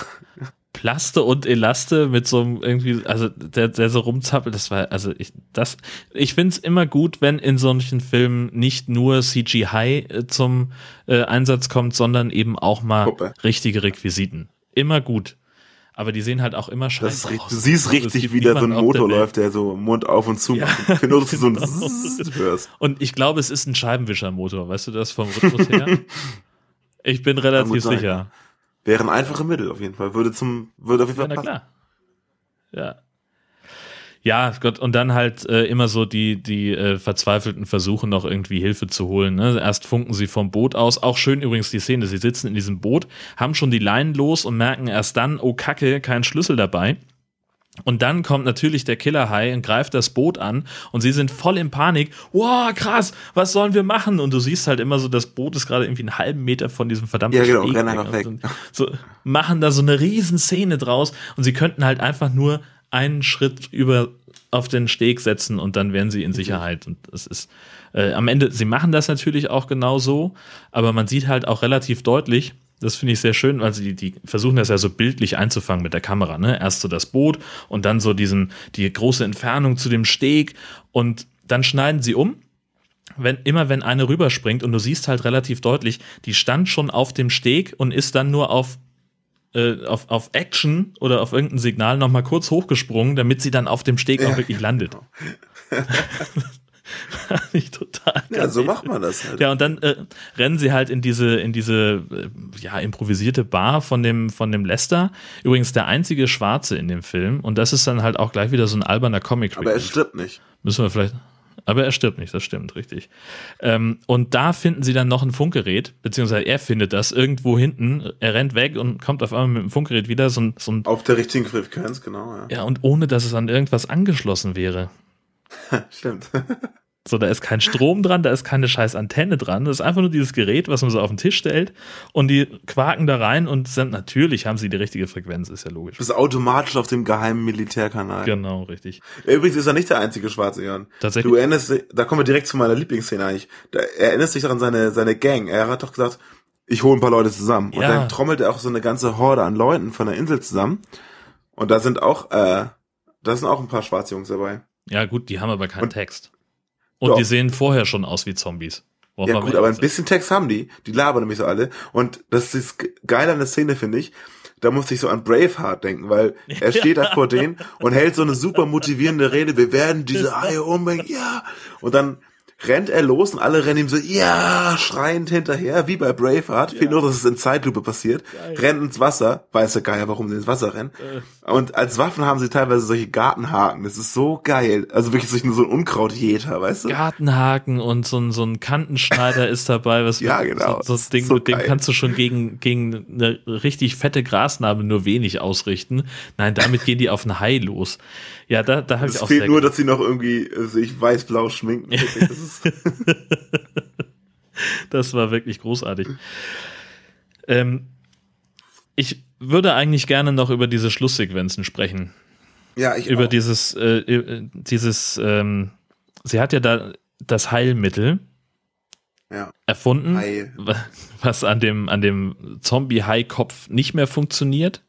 S2: Plaste und Elaste mit so einem irgendwie, also der, der so rumzappelt, das war, also ich, das, ich find's immer gut, wenn in solchen Filmen nicht nur CGI äh, zum äh, Einsatz kommt, sondern eben auch mal Puppe. richtige Requisiten. Immer gut. Aber die sehen halt auch immer scheiße
S3: aus. Du siehst also richtig, wie da so ein Motor läuft, der so Mund auf und zu ja, macht. Genau. du so ein genau.
S2: Und ich glaube, es ist ein Scheibenwischermotor, weißt du das vom Rhythmus her? [LAUGHS] Ich bin relativ sicher.
S3: Wäre ein einfache Mittel auf jeden Fall. Würde zum, würde auf jeden Fall
S2: ja, passen. klar. Ja. Ja, Gott, und dann halt äh, immer so die, die äh, verzweifelten Versuche, noch irgendwie Hilfe zu holen. Ne? Erst funken sie vom Boot aus. Auch schön übrigens die Szene, sie sitzen in diesem Boot, haben schon die Leinen los und merken erst dann, oh Kacke, kein Schlüssel dabei. Und dann kommt natürlich der Killerhai und greift das Boot an und sie sind voll in Panik. Wow, krass, was sollen wir machen? Und du siehst halt immer so, das Boot ist gerade irgendwie einen halben Meter von diesem verdammten
S3: Ja, genau,
S2: weg.
S3: einfach weg.
S2: So, machen da so eine riesen Szene draus und sie könnten halt einfach nur einen Schritt über auf den Steg setzen und dann wären sie in Sicherheit. Und das ist äh, am Ende, sie machen das natürlich auch genau so, aber man sieht halt auch relativ deutlich, das finde ich sehr schön, weil sie die versuchen das ja so bildlich einzufangen mit der Kamera, ne? Erst so das Boot und dann so diesen die große Entfernung zu dem Steg und dann schneiden sie um. Wenn, immer wenn eine rüberspringt und du siehst halt relativ deutlich, die stand schon auf dem Steg und ist dann nur auf äh, auf, auf Action oder auf irgendein Signal nochmal kurz hochgesprungen, damit sie dann auf dem Steg auch wirklich landet. [LAUGHS] Fand ich total
S3: Ja, so macht man das halt.
S2: Ja, und dann äh, rennen sie halt in diese, in diese äh, ja, improvisierte Bar von dem, von dem Lester. Übrigens der einzige Schwarze in dem Film. Und das ist dann halt auch gleich wieder so ein alberner comic
S3: Aber er stirbt nicht.
S2: Müssen wir vielleicht. Aber er stirbt nicht, das stimmt, richtig. Ähm, und da finden sie dann noch ein Funkgerät, beziehungsweise er findet das irgendwo hinten. Er rennt weg und kommt auf einmal mit dem Funkgerät wieder. So ein, so ein,
S3: Auf der richtigen Frequenz, genau, ja.
S2: ja, und ohne dass es an irgendwas angeschlossen wäre. [LAUGHS]
S3: Stimmt. [LAUGHS]
S2: So, da ist kein Strom dran, da ist keine scheiß Antenne dran. Das ist einfach nur dieses Gerät, was man so auf den Tisch stellt. Und die quaken da rein und sind natürlich, haben sie die richtige Frequenz, ist ja logisch.
S3: Du bist automatisch auf dem geheimen Militärkanal.
S2: Genau, richtig.
S3: Übrigens ist er nicht der einzige Schwarze, Jan.
S2: Tatsächlich?
S3: Du erinnerst dich, da kommen wir direkt zu meiner Lieblingsszene eigentlich. Da er erinnerst dich daran seine, seine Gang. Er hat doch gesagt, ich hole ein paar Leute zusammen. Und
S2: Ja.
S3: dann trommelt er auch so eine ganze Horde an Leuten von der Insel zusammen. Und da sind auch, äh, da sind auch ein paar Schwarzjungs dabei.
S2: Ja, gut, die haben aber keinen
S3: Und-
S2: Text. Und
S3: Doch.
S2: die sehen vorher schon aus wie Zombies. Wollen
S3: Ja gut, aber ein bisschen Text haben die. Die labern nämlich so alle. Und das ist ge- geil an der Szene, finde ich. Da musste ich so an Braveheart denken, weil er [LAUGHS] steht da vor denen und hält so eine super motivierende Rede. Wir werden diese [LAUGHS] Haie umbringen, ja. Und dann rennt er los und alle rennen ihm so, ja, schreiend hinterher, wie bei Braveheart. Viel nur, dass es in Zeitlupe passiert. Rennt ins Wasser. Weiß der Geier, warum sie ins Wasser rennen.
S2: Äh.
S3: Und als Waffen haben sie teilweise solche Gartenhaken. Das ist so geil. Also wirklich so ein Unkrautjäter, weißt du?
S2: Gartenhaken und so ein, so ein Kantenschneider [LAUGHS] ist dabei, was
S3: Ja, genau.
S2: so, so das Ding,
S3: So
S2: mit dem
S3: geil.
S2: kannst du schon gegen, gegen eine richtig fette Grasnarbe nur wenig ausrichten. Nein, damit gehen die auf ein Hai los. Ja, da, da habe ich
S3: Es
S2: auch
S3: fehlt
S2: sehr
S3: nur, dass sie noch irgendwie sich weiß-blau schminken. Das [LAUGHS]
S2: Das war wirklich großartig. Ähm, ich würde eigentlich gerne noch über diese Schlusssequenzen sprechen.
S3: ja, ich
S2: Über
S3: auch.
S2: dieses, äh, äh, dieses, ähm, sie hat ja da das Heilmittel
S3: Ja.
S2: erfunden,
S3: Heil.
S2: wa- was an dem, an dem Zombie-Hai-Kopf nicht mehr funktioniert.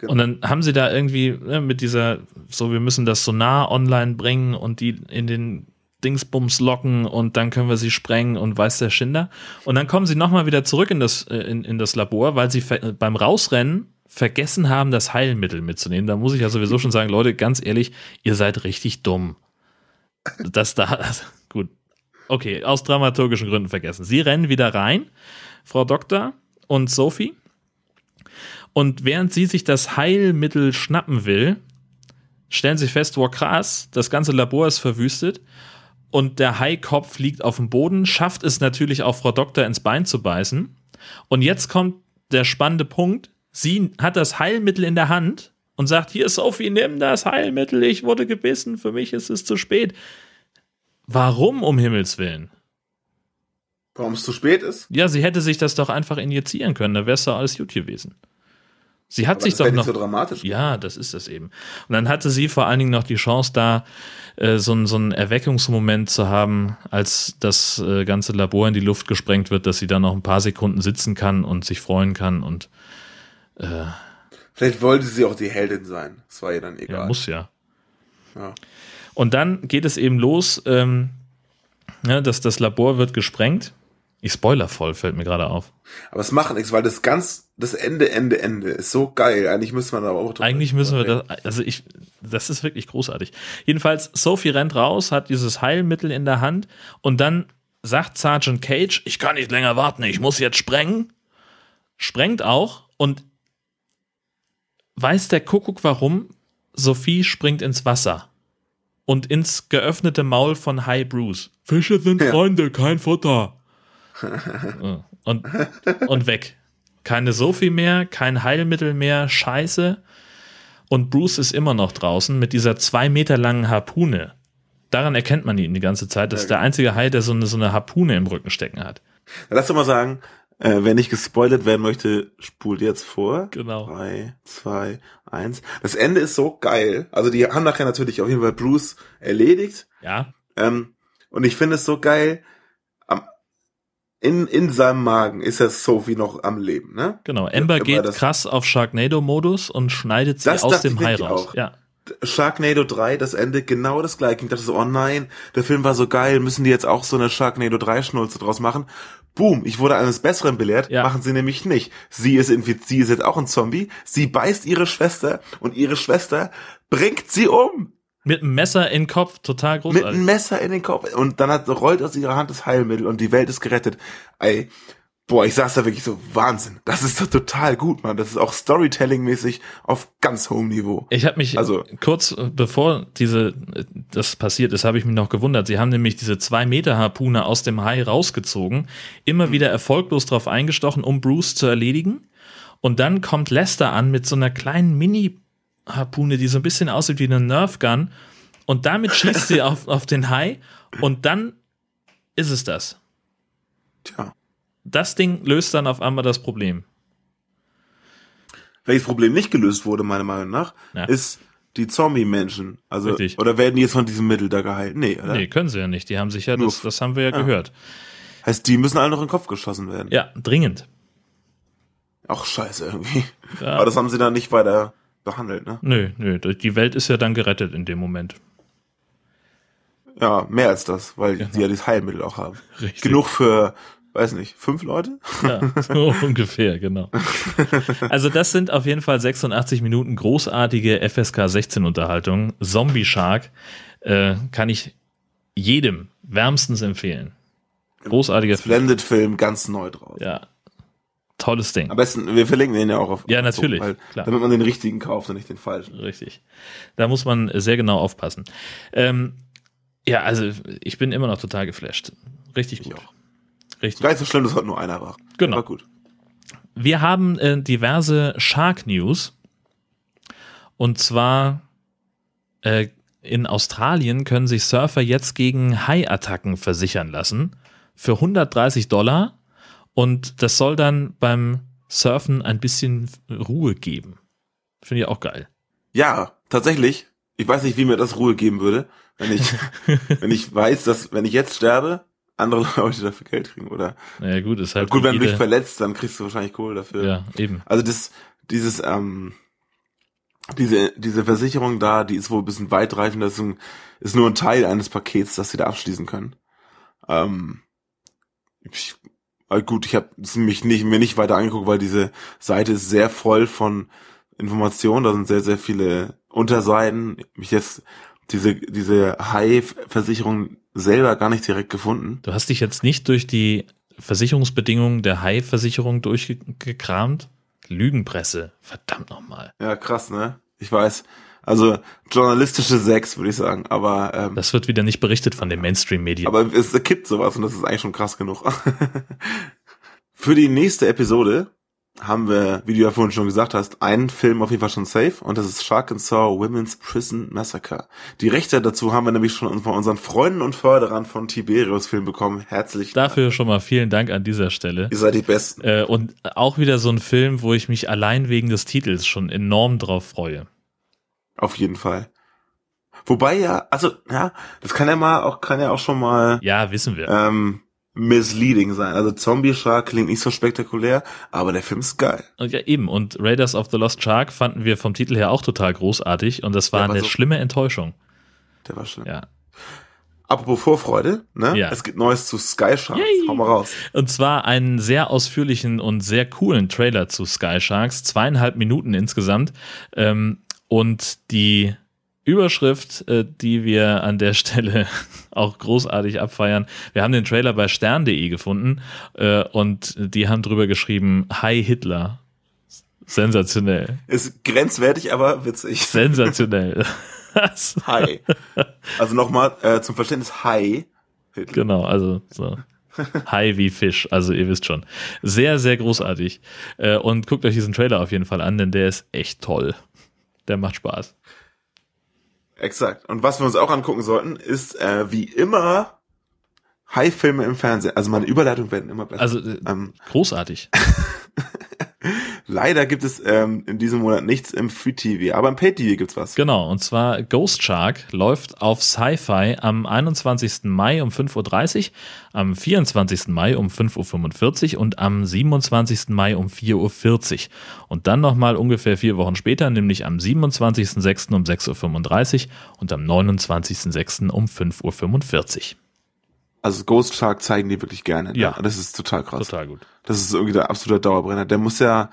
S3: Genau.
S2: Und dann haben sie da irgendwie ne, mit dieser, so wir müssen das Sonar online bringen und die in den Dingsbums locken und dann können wir sie sprengen und weiß der Schinder. Und dann kommen sie nochmal wieder zurück in das, äh, in, in das Labor, weil sie beim Rausrennen vergessen haben, das Heilmittel mitzunehmen. Da muss ich ja sowieso schon sagen, Leute, ganz ehrlich, ihr seid richtig dumm. Das da, gut. Okay, aus dramaturgischen Gründen vergessen. Sie rennen wieder rein, Frau Doktor und Sophie. Und während sie sich das Heilmittel schnappen will, stellen sie fest, wow krass, das ganze Labor ist verwüstet und der Haikopf liegt auf dem Boden, schafft es natürlich auch Frau Doktor ins Bein zu beißen. Und jetzt kommt der spannende Punkt. Sie hat das Heilmittel in der Hand und sagt, hier Sophie, nimm das Heilmittel, ich wurde gebissen, für mich ist es zu spät. Warum um Himmels Willen?
S3: Warum es zu spät ist?
S2: Ja, sie hätte sich das doch einfach injizieren können, da wäre es doch alles gut gewesen. Sie hat
S3: Aber
S2: sich
S3: das
S2: doch noch.
S3: nicht so dramatisch.
S2: Ja, das ist es eben. Und dann hatte sie vor allen Dingen noch die Chance, da äh, so, so einen Erweckungsmoment zu haben, als das äh, ganze Labor in die Luft gesprengt wird, dass sie dann noch ein paar Sekunden sitzen kann und sich freuen kann und
S3: Vielleicht wollte sie auch die Heldin sein. Das war ihr dann
S2: ja,
S3: egal.
S2: muss ja.
S3: Ja.
S2: Und dann geht es eben los, ähm, ja, dass das Labor wird gesprengt. Ich spoiler voll, fällt mir gerade auf.
S3: Aber es macht nichts, weil das ganz, das Ende, Ende, Ende ist so geil. Eigentlich müsste man da auch drüber
S2: Eigentlich müssen wir das, also ich, das ist wirklich großartig. Jedenfalls, Sophie rennt raus, hat dieses Heilmittel in der Hand und dann sagt Sergeant Cage, ich kann nicht länger warten, ich muss jetzt sprengen. Sprengt auch und weiß der Kuckuck warum? Sophie springt ins Wasser und ins geöffnete Maul von High Bruce. Fische sind
S3: Ja.
S2: Freunde, kein Futter. Und, und weg. Keine Sophie mehr, kein Heilmittel mehr, scheiße. und Bruce ist immer noch draußen mit dieser zwei Meter langen Harpune. Daran erkennt man ihn die ganze Zeit. Das ist der einzige Hai, der so eine, so eine Harpune im Rücken stecken hat.
S3: Lass doch mal sagen, äh, wer nicht gespoilert werden möchte, spult jetzt vor.
S2: Genau.
S3: Drei, zwei, eins. Das Ende ist so geil. Also die haben nachher natürlich auf jeden Fall Bruce erledigt.
S2: Ja.
S3: Ähm, und ich finde es so geil. In, in seinem Magen ist ja Sophie noch am Leben, ne?
S2: Genau. Amber
S3: Aber
S2: geht krass auf Sharknado-Modus und schneidet sie
S3: Das
S2: aus dem Hai raus.
S3: auch.
S2: Ja.
S3: Sharknado 3, das Ende genau das gleiche. Ich dachte so, oh nein, der Film war so geil, müssen die jetzt auch so eine Sharknado 3 Schnulze draus machen? Boom, ich wurde eines Besseren belehrt,
S2: Ja.
S3: machen sie nämlich nicht. Sie ist infiziert, sie ist jetzt auch ein Zombie, sie beißt ihre Schwester und ihre Schwester bringt sie um.
S2: Mit einem Messer in den Kopf, total
S3: Mit
S2: großartig.
S3: einem Messer in den Kopf. Und dann hat, rollt aus ihrer Hand das Heilmittel und die Welt ist gerettet. Ey, boah, ich saß da wirklich so, Wahnsinn. Das ist doch total gut, Mann. Das ist auch Storytelling-mäßig auf ganz hohem Niveau.
S2: Ich habe mich
S3: Also-
S2: kurz äh, bevor diese äh, das passiert ist, habe ich mich noch gewundert. Sie haben nämlich diese zwei Meter Harpune aus dem Hai rausgezogen, immer wieder erfolglos drauf eingestochen, um Bruce zu erledigen. Und dann kommt Lester an mit so einer kleinen Mini-Harpune, die so ein bisschen aussieht wie eine Nerf Gun. Und damit schießt sie [LAUGHS] auf, auf den Hai. Und dann ist es das.
S3: Tja.
S2: Das Ding löst dann auf einmal das Problem.
S3: Welches Problem nicht gelöst wurde, meiner Meinung nach,
S2: Ja.
S3: ist die Zombie-Menschen. Also,
S2: Richtig.
S3: oder werden die jetzt von diesem Mittel da geheilt? Nee, oder?
S2: Nee, können sie ja nicht. Die haben sich ja, das, das haben wir ja
S3: Ah.
S2: gehört.
S3: Heißt, die müssen alle noch in den Kopf geschossen werden.
S2: Ja, dringend.
S3: Auch scheiße irgendwie.
S2: Ja.
S3: Aber das haben sie dann nicht weiter behandelt, ne?
S2: Nö, nö, die Welt ist ja dann gerettet in dem Moment.
S3: Ja, mehr als das, weil
S2: Genau.
S3: sie ja das Heilmittel auch haben.
S2: Richtig.
S3: Genug für, weiß nicht, fünf Leute?
S2: Ja, [LAUGHS] so ungefähr, genau. Also das sind auf jeden Fall 86 Minuten großartige FSK 16 Unterhaltung. Zombie Shark äh, kann ich jedem wärmstens empfehlen. Großartiger Film.
S3: Splendid-Film, ganz neu draus.
S2: Ja. Tolles Ding.
S3: Am besten, wir verlinken den ja auch auf.
S2: Ja,
S3: auf so,
S2: natürlich,
S3: weil,
S2: klar.
S3: Damit man den richtigen kauft und nicht den falschen.
S2: Richtig. Da muss man sehr genau aufpassen. Ähm, ja, also ich bin immer noch total geflasht. Richtig gut.
S3: auch.
S2: Richtig.
S3: Gar nicht so schlimm, dass heute nur einer war.
S2: Genau.
S3: War gut.
S2: Wir haben äh, diverse Shark News. Und zwar äh, in Australien können sich Surfer jetzt gegen Hai-Attacken versichern lassen. Für 130 Dollar. Und das soll dann beim Surfen ein bisschen Ruhe geben. Finde ich auch geil.
S3: Ja, tatsächlich. Ich weiß nicht, wie mir das Ruhe geben würde, wenn ich, [LAUGHS] wenn ich weiß, dass, wenn ich jetzt sterbe, andere Leute dafür Geld kriegen, oder?
S2: Naja, gut, ist halt.
S3: Gut, wenn du dich verletzt, dann kriegst du wahrscheinlich Kohle dafür.
S2: Ja, eben.
S3: Also das, dieses, ähm, diese, diese Versicherung da, die ist wohl ein bisschen weitreichend, das ist, ein, ist nur ein Teil eines Pakets, das sie da abschließen können. Ähm, ich, aber gut, ich habe mich nicht, mir nicht weiter angeguckt, weil diese Seite ist sehr voll von Informationen, da sind sehr, sehr viele Unterseiten. Mich jetzt diese, diese High-Versicherung selber gar nicht direkt gefunden.
S2: Du hast dich jetzt nicht durch die Versicherungsbedingungen der Hai-Versicherung durchgekramt? Lügenpresse, verdammt nochmal.
S3: Ja, krass, ne? Ich weiß. Also journalistische Sex, würde ich sagen. Aber, ähm,
S2: Das wird wieder nicht berichtet von den Mainstream-Medien.
S3: aber es kippt sowas und das ist eigentlich schon krass genug. [LAUGHS] Für die nächste Episode haben wir, wie du ja vorhin schon gesagt hast, einen Film auf jeden Fall schon safe und das ist Shark and Saw Women's Prison Massacre. Die Rechte dazu haben wir nämlich schon von unseren Freunden und Förderern von Tiberius Film bekommen. Herzlich.
S2: Dafür schon mal vielen Dank an dieser Stelle.
S3: Ihr seid die Besten.
S2: Äh, und auch wieder so ein Film, wo ich mich allein wegen des Titels schon enorm drauf freue.
S3: Auf jeden Fall. Wobei ja, also, ja, das kann ja mal auch, kann ja auch schon mal
S2: Ja, wissen wir.
S3: ähm, misleading sein. Also Zombie Shark klingt nicht so spektakulär, aber der Film ist geil.
S2: Und ja, eben. Und Raiders of the Lost Shark fanden wir vom Titel her auch total großartig. Und das war
S3: aber
S2: eine
S3: so-
S2: schlimme Enttäuschung.
S3: Der war schön.
S2: Ja.
S3: Apropos Vorfreude, ne?
S2: Ja.
S3: Es gibt Neues zu Sky Sharks.
S2: Yay.
S3: Hau mal raus.
S2: Und zwar einen sehr ausführlichen und sehr coolen Trailer zu Sky Sharks, zweieinhalb Minuten insgesamt. Ähm, und die Überschrift, äh, die wir an der Stelle [LAUGHS] auch großartig abfeiern, wir haben den Trailer bei stern.de gefunden äh, und die haben drüber geschrieben, Hi Hitler. Sensationell.
S3: Ist grenzwertig, aber witzig.
S2: Sensationell. [LAUGHS]
S3: Hi. Also nochmal äh, zum Verständnis Hi. Hitler.
S2: Genau, also so. High wie Fisch, also ihr wisst schon. Sehr, sehr großartig. Äh, Und guckt euch diesen Trailer auf jeden Fall an, denn der ist echt toll. Der macht Spaß.
S3: Exakt. Und was wir uns auch angucken sollten, ist äh, wie immer High-Filme im Fernsehen. Also meine Überleitungen werden immer besser.
S2: Also äh, ähm, großartig. [LAUGHS]
S3: Leider gibt es ähm, in diesem Monat nichts im Free TV, aber im Pay TV gibt's was.
S2: Genau, und zwar Ghost Shark läuft auf Sci-Fi am 21. Mai um 5.30 Uhr, am 24. Mai um 5.45 Uhr und am 27. Mai um 4.40 Uhr. Und dann nochmal ungefähr vier Wochen später, nämlich am 27.06. um 6.35 Uhr und am 29.06. um 5.45 Uhr.
S3: Also Ghost Shark zeigen die wirklich gerne.
S2: Ja.
S3: Das ist total krass.
S2: Total gut.
S3: Das ist irgendwie der absolute Dauerbrenner. Der muss ja,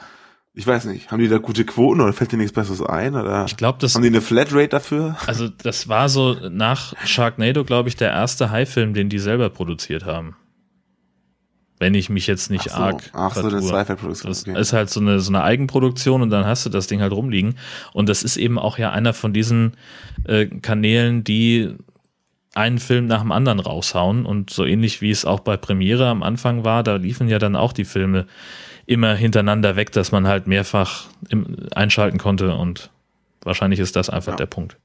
S3: ich weiß nicht, haben die da gute Quoten oder fällt dir nichts Besseres ein? Oder
S2: ich glaube, das
S3: haben die eine Flatrate dafür?
S2: Also das war so nach Sharknado, glaube ich, der erste High-Film, den die selber produziert haben. Wenn ich mich jetzt nicht
S3: ach so,
S2: arg.
S3: Ach so, eine Sci-Fi-Produktion.
S2: Das okay. ist halt so eine, so eine Eigenproduktion und dann hast du das Ding halt rumliegen. Und das ist eben auch ja einer von diesen äh, Kanälen, die einen Film nach dem anderen raushauen und so ähnlich wie es auch bei Premiere am Anfang war, da liefen ja dann auch die Filme immer hintereinander weg, dass man halt mehrfach im, einschalten konnte und wahrscheinlich ist das einfach ja. der Punkt.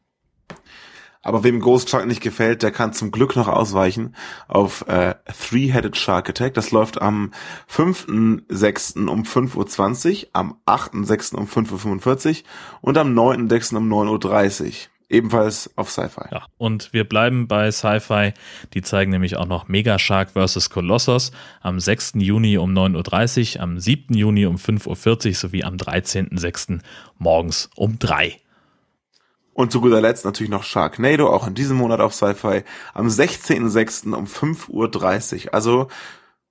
S3: Aber wem Ghost Shark nicht gefällt, der kann zum Glück noch ausweichen auf äh, Three-Headed Shark Attack. Das läuft am 5.6. um 5.20 Uhr, am 8.6. um 5.45 Uhr und am 9.6. um 9.30 Uhr. Ebenfalls auf Sci-Fi.
S2: Ja, und wir bleiben bei Sci-Fi. Die zeigen nämlich auch noch Mega Shark vs. Colossus am 6. Juni um 9.30 Uhr, am 7. Juni um 5.40 Uhr sowie am 13.06. morgens um 3
S3: und zu guter Letzt natürlich noch Sharknado, auch in diesem Monat auf Sci-Fi, am 16.06. um 5.30 Uhr. Also,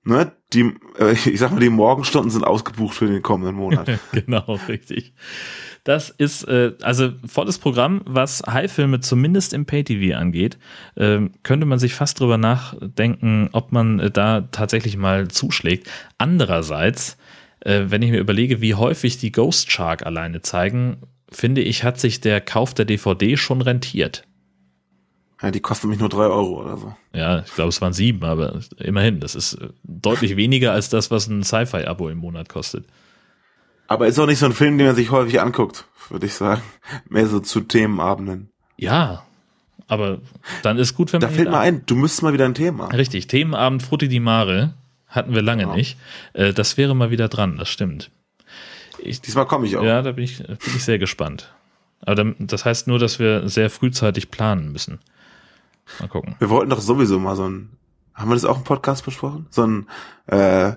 S3: ne, die, äh, ich sag mal, die Morgenstunden sind ausgebucht für den kommenden Monat. [LAUGHS]
S2: genau, richtig. Das ist äh, also volles Programm, was High-Filme zumindest im Pay-TV angeht. Äh, könnte man sich fast drüber nachdenken, ob man äh, da tatsächlich mal zuschlägt. Andererseits, äh, wenn ich mir überlege, wie häufig die Ghost Shark alleine zeigen, finde ich, hat sich der Kauf der DVD schon rentiert.
S3: Ja, die kosten mich nur drei Euro oder so.
S2: Ja, ich glaube, es waren sieben, aber immerhin, das ist äh, deutlich weniger als das, was ein Sci-Fi-Abo im Monat kostet.
S3: Aber ist auch nicht so ein Film, den man sich häufig anguckt, würde ich sagen. Mehr so zu Themenabenden.
S2: Ja, aber dann ist gut, wenn
S3: da
S2: man.
S3: Da fällt mir ein, du müsstest mal wieder ein Thema.
S2: Richtig, Themenabend Frutti di Mare hatten wir lange ja. nicht. Äh, das wäre mal wieder dran, das stimmt.
S3: Ich, Diesmal komme ich auch.
S2: Ja, da bin ich, bin ich sehr gespannt. Aber das heißt nur, dass wir sehr frühzeitig planen müssen. Mal gucken.
S3: Wir wollten doch sowieso mal so ein, haben wir das auch im Podcast besprochen? So ein äh,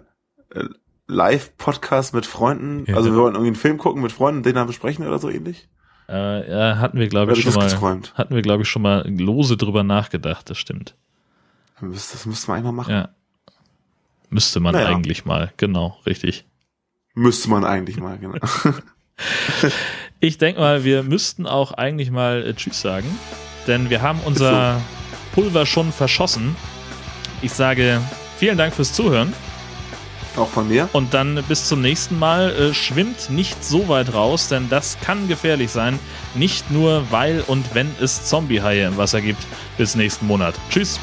S3: Live-Podcast mit Freunden. Ja. Also wir wollten irgendwie einen Film gucken mit Freunden, den dann besprechen oder so ähnlich.
S2: Äh, ja, hatten wir glaube ich schon mal. Geträumt? Hatten wir glaube ich schon mal lose drüber nachgedacht. Das stimmt.
S3: Das müssten wir eigentlich mal machen.
S2: Ja. Müsste man naja. eigentlich mal. Genau, richtig.
S3: Müsste man eigentlich mal, genau. [LAUGHS]
S2: ich denke mal, wir müssten auch eigentlich mal äh, Tschüss sagen, denn wir haben unser. Pulver schon verschossen. Ich sage vielen Dank fürs Zuhören.
S3: Auch von mir.
S2: Und dann bis zum nächsten Mal. Äh, schwimmt nicht so weit raus, denn das kann gefährlich sein. Nicht nur, weil und wenn es Zombie-Haie im Wasser gibt. Bis nächsten Monat. Tschüss.